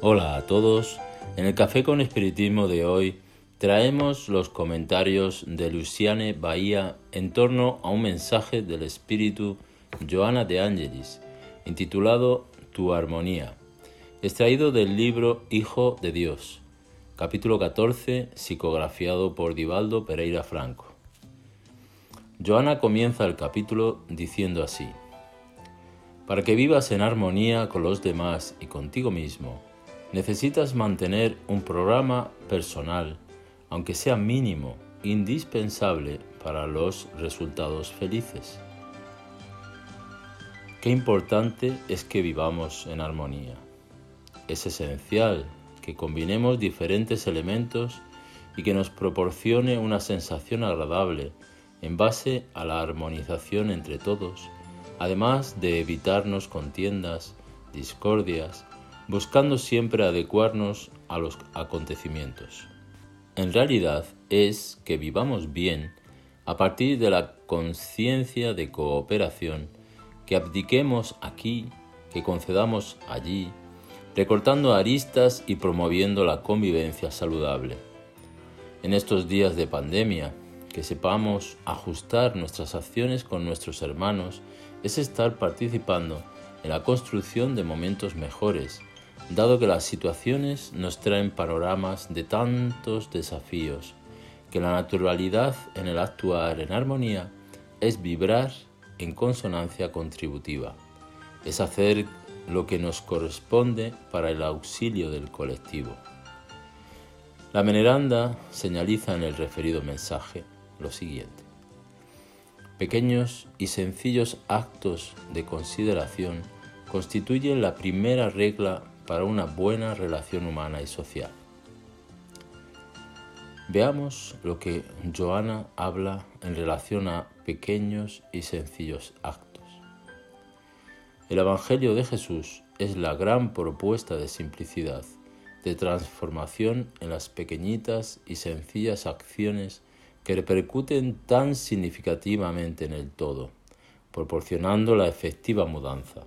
Hola a todos. En el Café con Espiritismo de hoy traemos los comentarios de Luciane Bahía en torno a un mensaje del espíritu Joana de Angelis, intitulado Tu armonía, extraído del libro Hijo de Dios, capítulo 14, psicografiado por Divaldo Pereira Franco. Joana comienza el capítulo diciendo así, Para que vivas en armonía con los demás y contigo mismo, necesitas mantener un programa personal, aunque sea mínimo, indispensable para los resultados felices. Qué importante es que vivamos en armonía. Es esencial que combinemos diferentes elementos y que nos proporcione una sensación agradable en base a la armonización entre todos, además de evitarnos contiendas, discordias, buscando siempre adecuarnos a los acontecimientos. En realidad es que vivamos bien a partir de la conciencia de cooperación, que abdiquemos aquí, que concedamos allí, recortando aristas y promoviendo la convivencia saludable. En estos días de pandemia, que sepamos ajustar nuestras acciones con nuestros hermanos es estar participando en la construcción de momentos mejores, dado que las situaciones nos traen panoramas de tantos desafíos, que la naturalidad en el actuar en armonía es vibrar en consonancia contributiva, es hacer lo que nos corresponde para el auxilio del colectivo. La veneranda señaliza en el referido mensaje lo siguiente. Pequeños y sencillos actos de consideración constituyen la primera regla para una buena relación humana y social. Veamos lo que Joana habla en relación a pequeños y sencillos actos. El Evangelio de Jesús es la gran propuesta de simplicidad, de transformación en las pequeñitas y sencillas acciones que repercuten tan significativamente en el todo, proporcionando la efectiva mudanza.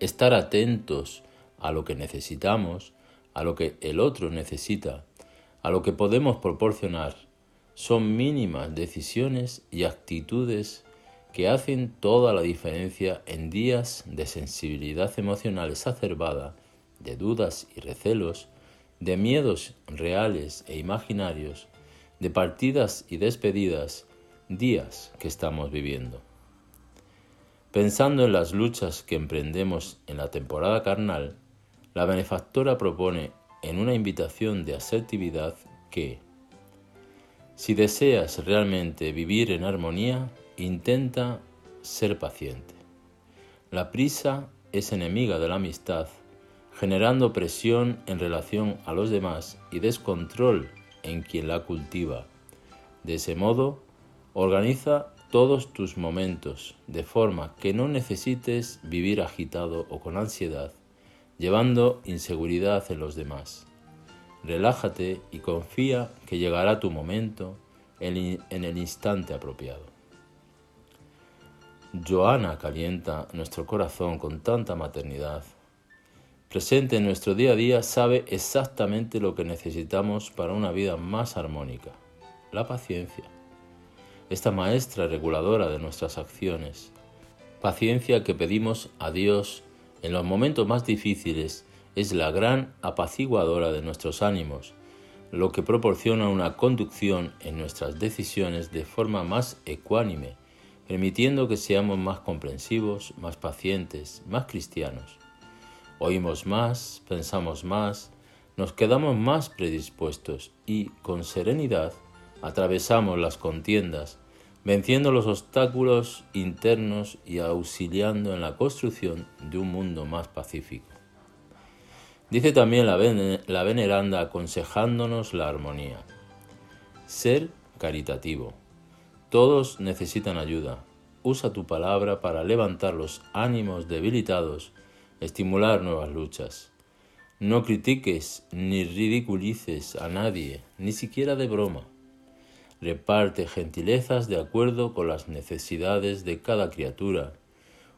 Estar atentos a lo que necesitamos, a lo que el otro necesita, a lo que podemos proporcionar, son mínimas decisiones y actitudes que hacen toda la diferencia en días de sensibilidad emocional exacerbada, de dudas y recelos, de miedos reales e imaginarios, de partidas y despedidas, días que estamos viviendo. Pensando en las luchas que emprendemos en la temporada carnal, la benefactora propone en una invitación de asertividad que, si deseas realmente vivir en armonía, intenta ser paciente. La prisa es enemiga de la amistad, generando presión en relación a los demás y descontrol en quien la cultiva. De ese modo, organiza todos tus momentos de forma que no necesites vivir agitado o con ansiedad, llevando inseguridad en los demás. Relájate y confía que llegará tu momento en el instante apropiado. Joana calienta nuestro corazón con tanta maternidad presente en nuestro día a día, sabe exactamente lo que necesitamos para una vida más armónica, la paciencia. Esta maestra reguladora de nuestras acciones, paciencia que pedimos a Dios en los momentos más difíciles, es la gran apaciguadora de nuestros ánimos, lo que proporciona una conducción en nuestras decisiones de forma más ecuánime, permitiendo que seamos más comprensivos, más pacientes, más cristianos. Oímos más, pensamos más, nos quedamos más predispuestos y, con serenidad, atravesamos las contiendas, venciendo los obstáculos internos y auxiliando en la construcción de un mundo más pacífico. Dice también la, la veneranda aconsejándonos la armonía. Ser caritativo. Todos necesitan ayuda. Usa tu palabra para levantar los ánimos debilitados estimular nuevas luchas. No critiques ni ridiculices a nadie, ni siquiera de broma. Reparte gentilezas de acuerdo con las necesidades de cada criatura.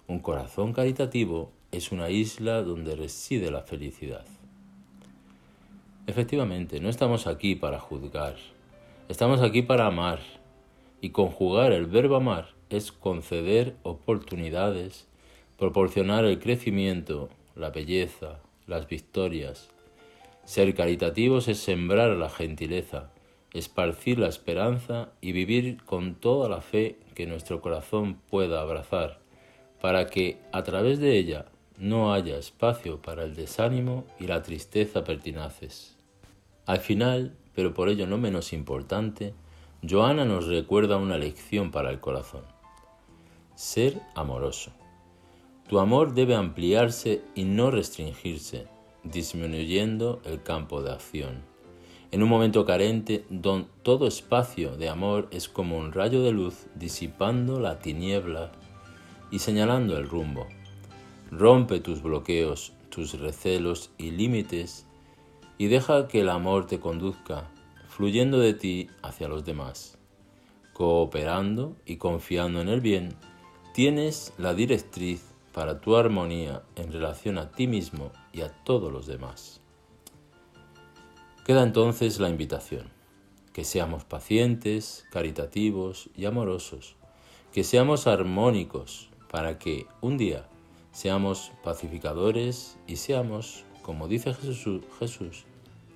Un corazón caritativo es una isla donde reside la felicidad. Efectivamente, no estamos aquí para juzgar, estamos aquí para amar. Y conjugar el verbo amar es conceder oportunidades, proporcionar el crecimiento, la belleza, las victorias. Ser caritativos es sembrar la gentileza, esparcir la esperanza y vivir con toda la fe que nuestro corazón pueda abrazar, para que a través de ella no haya espacio para el desánimo y la tristeza pertinaces. Al final, pero por ello no menos importante, Joana nos recuerda una lección para el corazón. Ser amoroso. Tu amor debe ampliarse y no restringirse, disminuyendo el campo de acción. En un momento carente, donde todo espacio de amor es como un rayo de luz disipando la tiniebla y señalando el rumbo. Rompe tus bloqueos, tus recelos y límites y deja que el amor te conduzca, fluyendo de ti hacia los demás. Cooperando y confiando en el bien, tienes la directriz para tu armonía en relación a ti mismo y a todos los demás. Queda entonces la invitación, que seamos pacientes, caritativos y amorosos, que seamos armónicos para que un día seamos pacificadores y seamos, como dice Jesús, Jesús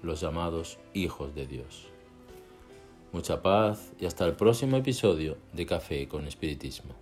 los llamados hijos de Dios. Mucha paz y hasta el próximo episodio de Café con Espiritismo.